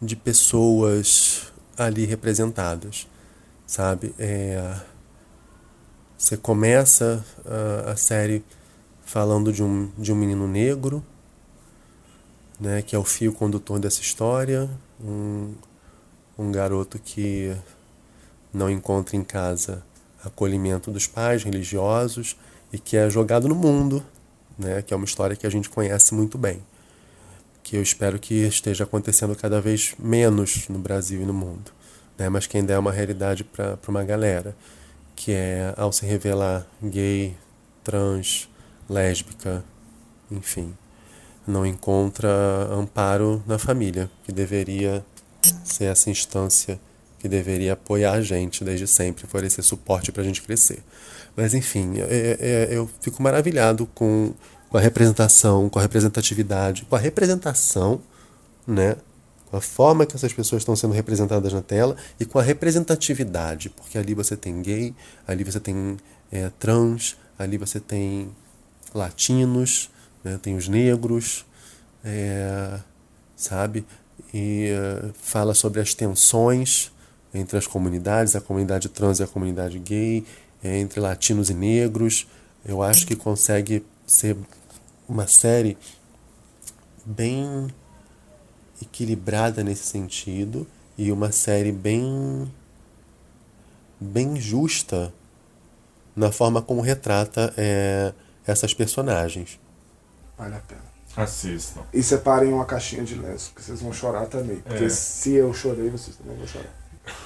de pessoas ali representadas, sabe? É, você começa a, a série falando de um, de um menino negro, né, que é o fio condutor dessa história, um, um garoto que não encontra em casa acolhimento dos pais religiosos e que é jogado no mundo, né? que é uma história que a gente conhece muito bem. Que eu espero que esteja acontecendo cada vez menos no Brasil e no mundo, né? mas que ainda é uma realidade para uma galera, que é ao se revelar gay, trans, lésbica, enfim, não encontra amparo na família, que deveria ser essa instância que deveria apoiar a gente desde sempre, oferecer suporte para a gente crescer. Mas enfim, eu fico maravilhado com, com a representação, com a representatividade, com a representação, né? com a forma que essas pessoas estão sendo representadas na tela e com a representatividade, porque ali você tem gay, ali você tem é, trans, ali você tem latinos, né? tem os negros, é, sabe? E uh, fala sobre as tensões entre as comunidades, a comunidade trans e a comunidade gay, entre latinos e negros. Eu acho que consegue ser uma série bem equilibrada nesse sentido e uma série bem bem justa na forma como retrata é, essas personagens. Vale a pena. Assistam. E separem uma caixinha de lenço, que vocês vão chorar também. Porque é. se eu chorei, vocês também vão chorar.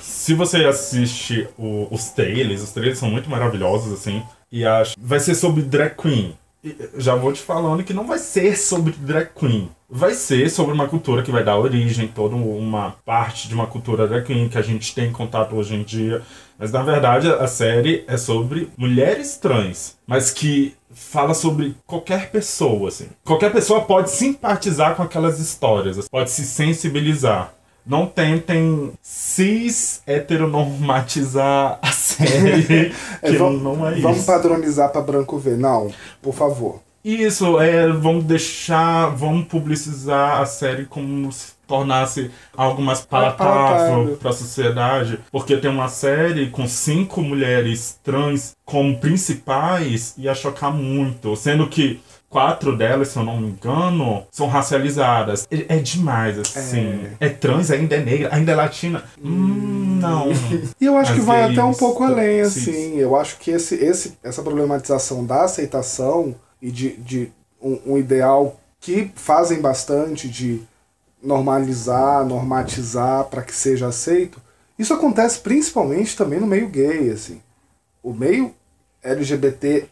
Se você assiste o, os trailers, os trailers são muito maravilhosos, assim. E acho. Vai ser sobre drag queen. E já vou te falando que não vai ser sobre drag queen. Vai ser sobre uma cultura que vai dar origem, toda uma parte de uma cultura drag queen que a gente tem contato hoje em dia. Mas na verdade a série é sobre mulheres trans, mas que fala sobre qualquer pessoa, assim. Qualquer pessoa pode simpatizar com aquelas histórias, pode se sensibilizar. Não tentem cis heteronormatizar a (laughs) série, é, que vamos, não é isso. Vamos padronizar para branco ver. Não, por favor. Isso, é, vamos deixar, vamos publicizar a série como se tornasse algo mais palatável para a sociedade, porque tem uma série com cinco mulheres trans como principais ia chocar muito, sendo que quatro delas, se eu não me engano, são racializadas. É, é demais, assim. É. é. trans, ainda é negra, ainda é latina. Hum, não. (laughs) E eu acho que vai até um pouco além, assim. Eu acho que esse, esse, essa problematização da aceitação e de, de um, um ideal que fazem bastante de normalizar, normatizar para que seja aceito, isso acontece principalmente também no meio gay, assim. O meio LGBT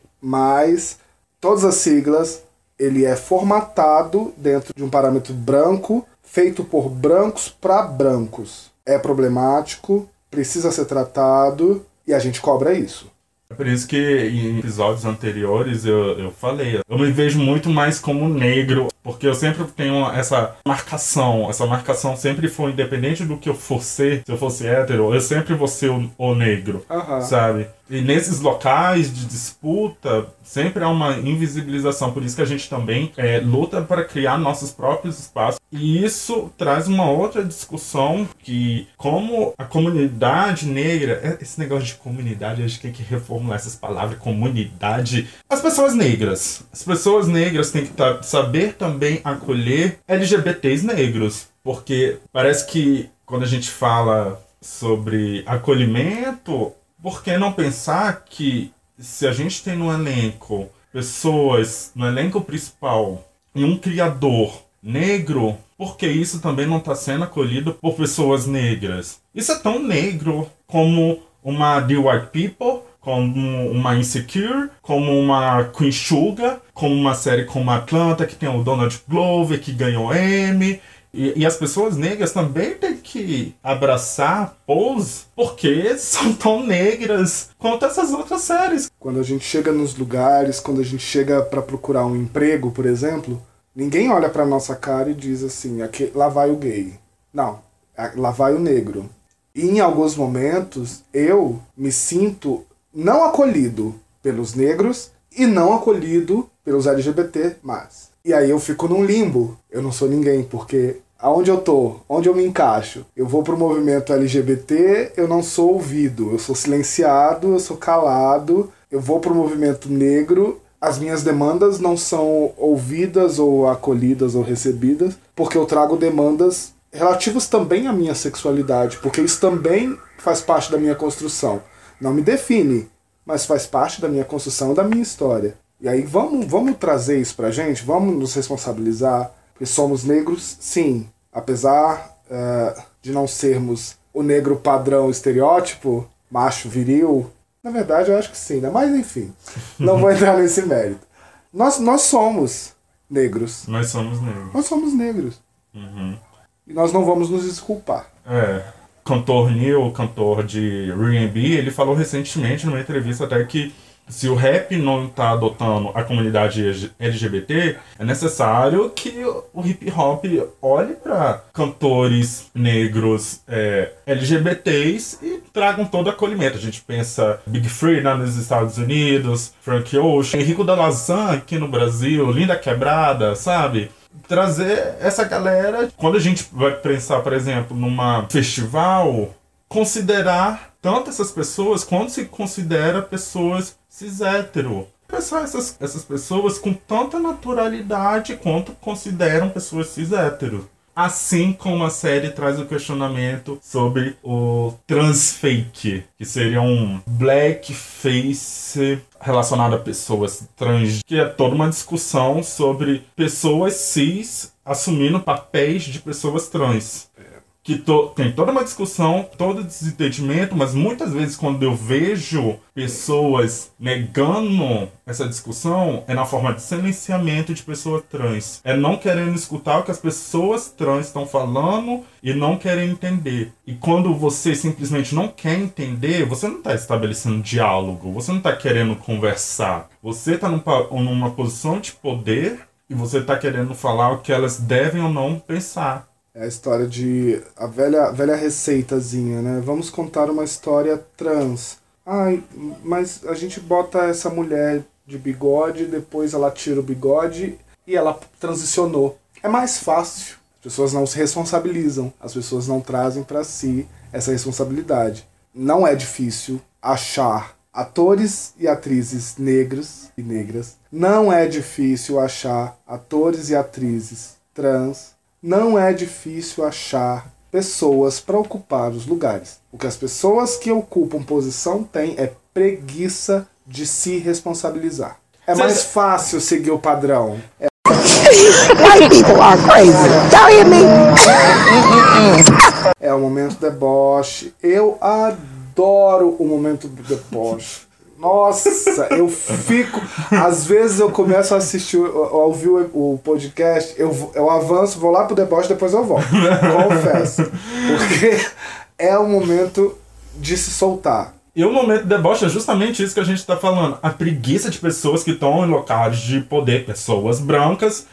todas as siglas, ele é formatado dentro de um parâmetro branco, feito por brancos para brancos. É problemático, precisa ser tratado e a gente cobra isso. É por isso que em episódios anteriores eu, eu falei, eu me vejo muito mais como negro, porque eu sempre tenho essa marcação, essa marcação sempre foi independente do que eu for ser, se eu fosse hétero, eu sempre vou ser o, o negro, uhum. sabe? E nesses locais de disputa, sempre há uma invisibilização. Por isso que a gente também é, luta para criar nossos próprios espaços. E isso traz uma outra discussão que, como a comunidade negra, é, esse negócio de comunidade, a gente tem que reformular essas palavras, comunidade. As pessoas negras. As pessoas negras têm que saber também acolher LGBTs negros. Porque parece que quando a gente fala sobre acolhimento, por que não pensar que se a gente tem no elenco pessoas, no elenco principal, e um criador negro, por que isso também não está sendo acolhido por pessoas negras? Isso é tão negro como uma The White People, como uma Insecure, como uma Queen Sugar, como uma série como Atlanta, que tem o Donald Glover, que ganhou Emmy, e, e, as pessoas negras também têm que abraçar Pose porque são tão negras quanto essas outras séries. Quando a gente chega nos lugares, quando a gente chega para procurar um emprego, por exemplo, ninguém olha para nossa cara e diz assim: aqui, lá vai o gay. Não, lá vai o negro. E em alguns momentos eu me sinto não acolhido pelos negros e não acolhido pelos LGBT, mas. E aí eu fico num limbo. Eu não sou ninguém, porque aonde eu tô, onde eu me encaixo. Eu vou pro movimento LGBT, eu não sou ouvido, eu sou silenciado, eu sou calado. Eu vou pro movimento negro, as minhas demandas não são ouvidas ou acolhidas ou recebidas, porque eu trago demandas relativas também à minha sexualidade, porque isso também faz parte da minha construção. Não me define, mas faz parte da minha construção, da minha história. E aí vamos, vamos trazer isso pra gente, vamos nos responsabilizar, porque somos negros, sim, apesar uh, de não sermos o negro padrão estereótipo, macho viril, na verdade eu acho que sim, né? Mas enfim, não vou entrar nesse mérito. Nós, nós somos negros. Nós somos negros. Nós somos negros. Uhum. E nós não vamos nos desculpar. É. Cantor Neil, cantor de R&B, ele falou recentemente numa entrevista até que se o rap não está adotando a comunidade LGBT, é necessário que o hip hop olhe para cantores negros é, LGBTs e tragam todo acolhimento. A gente pensa Big Free né, nos Estados Unidos, Frank Ocean, Henrico da Lazan aqui no Brasil, Linda Quebrada, sabe? Trazer essa galera. Quando a gente vai pensar, por exemplo, numa festival, considerar tanto essas pessoas quanto se considera pessoas cis hétero. Pensar essas, essas pessoas com tanta naturalidade quanto consideram pessoas cis hétero. Assim como a série traz o questionamento sobre o transfake, que seria um blackface relacionado a pessoas trans, que é toda uma discussão sobre pessoas cis assumindo papéis de pessoas trans que to, tem toda uma discussão, todo desentendimento, mas muitas vezes quando eu vejo pessoas negando essa discussão, é na forma de silenciamento de pessoas trans. É não querendo escutar o que as pessoas trans estão falando e não querem entender. E quando você simplesmente não quer entender, você não está estabelecendo diálogo, você não está querendo conversar. Você está numa posição de poder e você está querendo falar o que elas devem ou não pensar. É a história de. a velha, velha receitazinha, né? Vamos contar uma história trans. Ai, mas a gente bota essa mulher de bigode, depois ela tira o bigode e ela transicionou. É mais fácil. As pessoas não se responsabilizam, as pessoas não trazem para si essa responsabilidade. Não é difícil achar atores e atrizes negros e negras. Não é difícil achar atores e atrizes trans. Não é difícil achar pessoas para ocupar os lugares. O que as pessoas que ocupam posição têm é preguiça de se responsabilizar. É mais fácil seguir o padrão. É White people are crazy. Hear me? É o momento deboche. Eu adoro o momento do deboche. Nossa, eu fico. Às vezes eu começo a assistir, a ouvir o, podcast, eu, eu avanço, vou lá pro deboche, depois eu volto. Confesso. Porque é o momento de se soltar. E o momento de deboche é justamente isso que a gente está falando. A preguiça de pessoas que estão em locais de poder, pessoas brancas,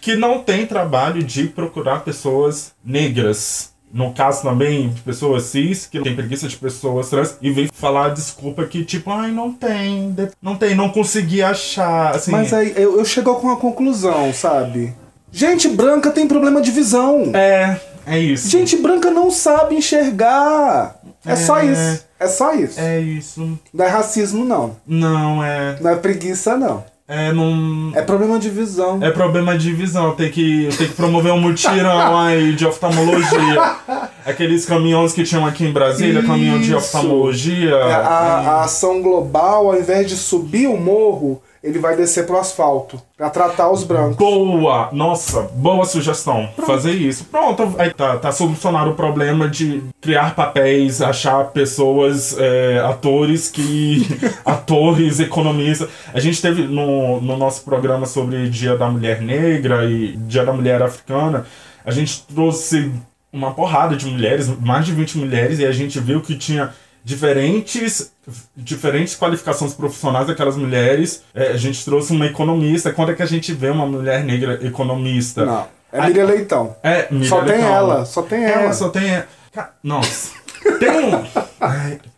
que não têm trabalho de procurar pessoas negras. No caso também de pessoas cis, que tem preguiça de pessoas trans, e vem falar desculpa que, tipo, ai, não tem, não tem, não consegui achar. Assim. Mas aí eu, eu chego com uma conclusão, sabe? Gente branca tem problema de visão. É, é isso. Gente branca não sabe enxergar. É, é só isso. É só isso. É isso. Não é racismo, não. Não, é. Não é preguiça, não. É, não. É problema de visão. É problema de visão. Tem que, tem que promover um mutirão aí de oftalmologia. (laughs) Aqueles caminhões que tinham aqui em Brasília, Isso. caminhão de oftalmologia. É, a, a ação global, ao invés de subir o morro, ele vai descer pro asfalto para tratar os brancos. Boa! Nossa, boa sugestão. Pronto. Fazer isso. Pronto, aí tá, tá solucionado o problema de criar papéis, achar pessoas, é, atores que. (laughs) atores, economistas. A gente teve no, no nosso programa sobre Dia da Mulher Negra e Dia da Mulher Africana, a gente trouxe uma porrada de mulheres, mais de 20 mulheres, e a gente viu que tinha diferentes diferentes qualificações profissionais daquelas mulheres. É, a gente trouxe uma economista. Quando é que a gente vê uma mulher negra economista? Não. É Miriam Leitão. É, Miriam Só Leitão. tem ela, só tem ela. É, só tem Nossa. Tem um,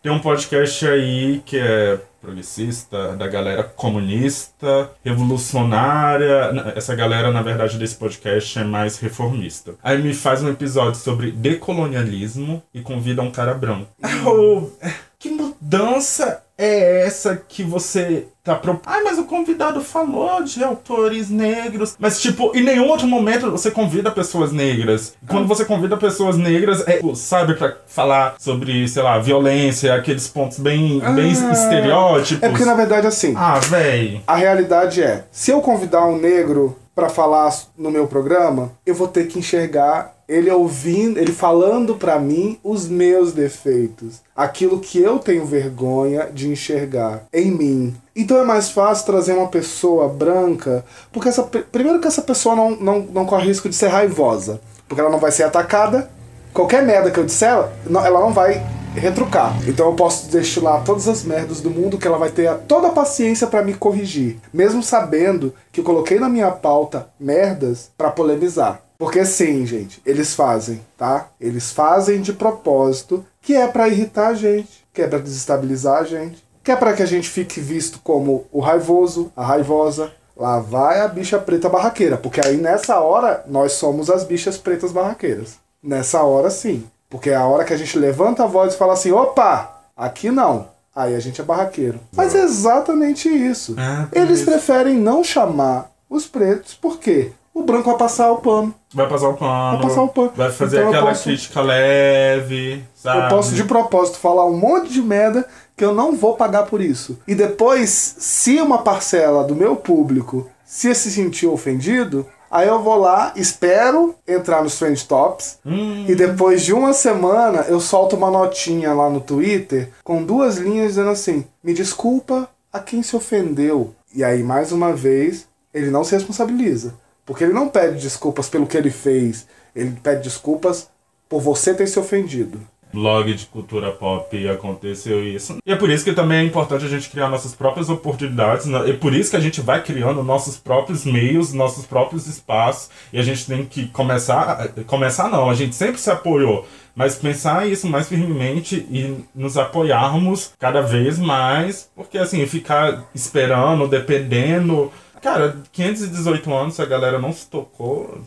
tem um podcast aí que é progressista, da galera comunista, revolucionária. Essa galera, na verdade, desse podcast é mais reformista. Aí me faz um episódio sobre decolonialismo e convida um cara branco. Oh, que mudança é essa que você tá propondo? Ai, mas o convidado falou de autores negros. Mas, tipo, em nenhum outro momento você convida pessoas negras. Quando você convida pessoas negras, é, sabe, pra falar sobre, sei lá, violência, aqueles pontos bem, ah, bem estereótipos. É porque, na verdade, assim. Ah, véi. A realidade é: se eu convidar um negro para falar no meu programa, eu vou ter que enxergar ele ouvindo, ele falando para mim os meus defeitos, aquilo que eu tenho vergonha de enxergar em mim. Então é mais fácil trazer uma pessoa branca, porque essa primeiro que essa pessoa não, não, não corre risco de ser raivosa, porque ela não vai ser atacada. Qualquer merda que eu disser, ela não vai retrucar. Então eu posso destilar todas as merdas do mundo que ela vai ter toda a paciência para me corrigir, mesmo sabendo que eu coloquei na minha pauta merdas para polemizar. Porque sim, gente, eles fazem, tá? Eles fazem de propósito, que é para irritar a gente, que é para desestabilizar a gente, que é para que a gente fique visto como o raivoso, a raivosa. Lá vai a bicha preta barraqueira, porque aí nessa hora nós somos as bichas pretas barraqueiras. Nessa hora sim. Porque é a hora que a gente levanta a voz e fala assim: opa, aqui não. Aí a gente é barraqueiro. Mas é exatamente isso. É, Eles isso. preferem não chamar os pretos, por quê? O branco vai passar o pano. Vai passar o pano. Vai passar o pano. Vai fazer então aquela posso, crítica leve, sabe? Eu posso de propósito falar um monte de merda que eu não vou pagar por isso. E depois, se uma parcela do meu público se se sentir ofendido, Aí eu vou lá, espero entrar nos Trend Tops. Hum. E depois de uma semana eu solto uma notinha lá no Twitter com duas linhas dizendo assim: me desculpa a quem se ofendeu. E aí, mais uma vez, ele não se responsabiliza. Porque ele não pede desculpas pelo que ele fez. Ele pede desculpas por você ter se ofendido. Blog de cultura pop aconteceu isso. E é por isso que também é importante a gente criar nossas próprias oportunidades, é por isso que a gente vai criando nossos próprios meios, nossos próprios espaços, e a gente tem que começar, começar não, a gente sempre se apoiou, mas pensar isso mais firmemente e nos apoiarmos cada vez mais, porque assim, ficar esperando, dependendo. Cara, 518 anos, a galera não se tocou,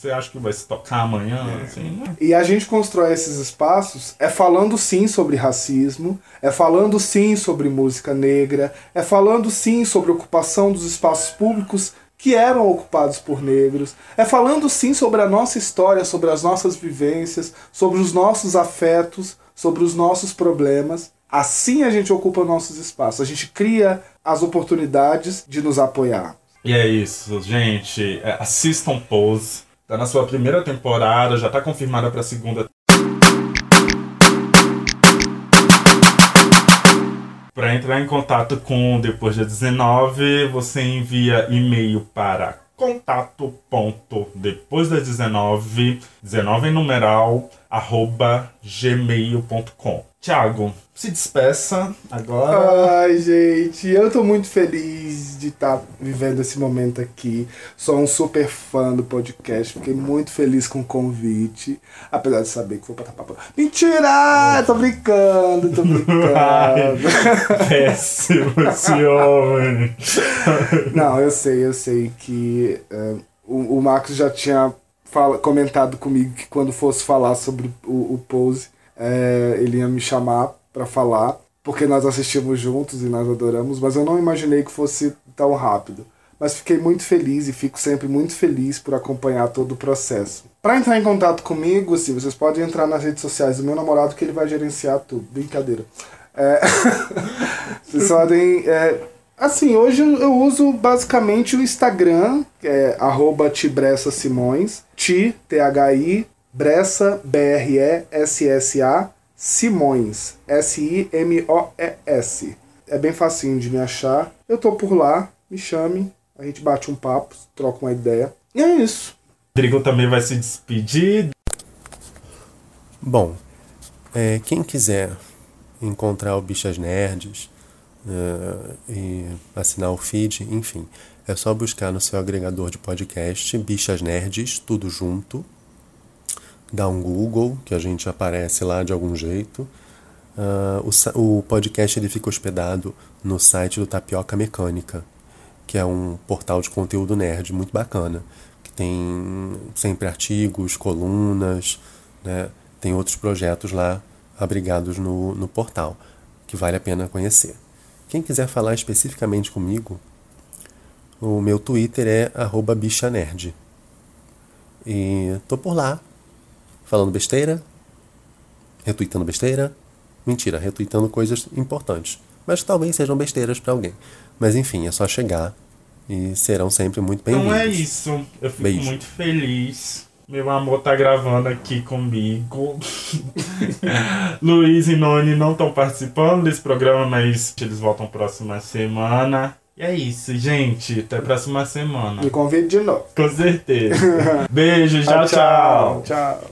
você acha que vai se tocar amanhã? É. Assim, né? E a gente constrói esses espaços é falando sim sobre racismo, é falando sim sobre música negra, é falando sim sobre ocupação dos espaços públicos que eram ocupados por negros, é falando sim sobre a nossa história, sobre as nossas vivências, sobre os nossos afetos, sobre os nossos problemas. Assim a gente ocupa nossos espaços, a gente cria as oportunidades de nos apoiar. E é isso, gente. É, assistam Pose Tá na sua primeira temporada, já tá confirmada pra segunda. Para entrar em contato com Depois da 19, você envia e-mail para contato ponto depois das 19, 19 em numeral, arroba gmail.com. Tiago, se despeça agora. Ai, gente, eu tô muito feliz de estar tá vivendo esse momento aqui. Sou um super fã do podcast, fiquei muito feliz com o convite, apesar de saber que vou botar papo. Mentira! Tô brincando, tô brincando. Ai, péssimo esse homem. Não, eu sei, eu sei que uh, o, o Marcos já tinha fala, comentado comigo que quando fosse falar sobre o, o Pose, é, ele ia me chamar para falar, porque nós assistimos juntos e nós adoramos, mas eu não imaginei que fosse tão rápido. Mas fiquei muito feliz e fico sempre muito feliz por acompanhar todo o processo. Para entrar em contato comigo, assim, vocês podem entrar nas redes sociais do meu namorado que ele vai gerenciar tudo. Brincadeira. É... (laughs) vocês podem. É... Assim, hoje eu uso basicamente o Instagram, que é Tibressa Simões, Ti, T-H-I, Bressa, B-R-E-S-S-A, Simões, S-I-M-O-E-S. É bem facinho de me achar. Eu tô por lá, me chame, a gente bate um papo, troca uma ideia. E é isso. Rodrigo também vai se despedir. Bom, é, quem quiser encontrar o Bichas Nerds uh, e assinar o feed, enfim, é só buscar no seu agregador de podcast Bichas Nerds, tudo junto, dá um Google, que a gente aparece lá de algum jeito. Uh, o, o podcast ele fica hospedado no site do Tapioca Mecânica, que é um portal de conteúdo nerd muito bacana, que tem sempre artigos, colunas, né? tem outros projetos lá abrigados no, no portal, que vale a pena conhecer. Quem quiser falar especificamente comigo, o meu Twitter é bichanerd. E tô por lá, falando besteira, retweetando besteira. Mentira, retweetando coisas importantes. Mas talvez sejam besteiras para alguém. Mas enfim, é só chegar e serão sempre muito bem-vindos. Então é isso. Eu fico Beijo. muito feliz. Meu amor tá gravando aqui comigo. (laughs) Luiz e Noni não estão participando desse programa, mas eles voltam próxima semana. E é isso, gente. Até a próxima semana. Me convide de novo. Com certeza. (laughs) Beijo, tchau, tchau. Tchau.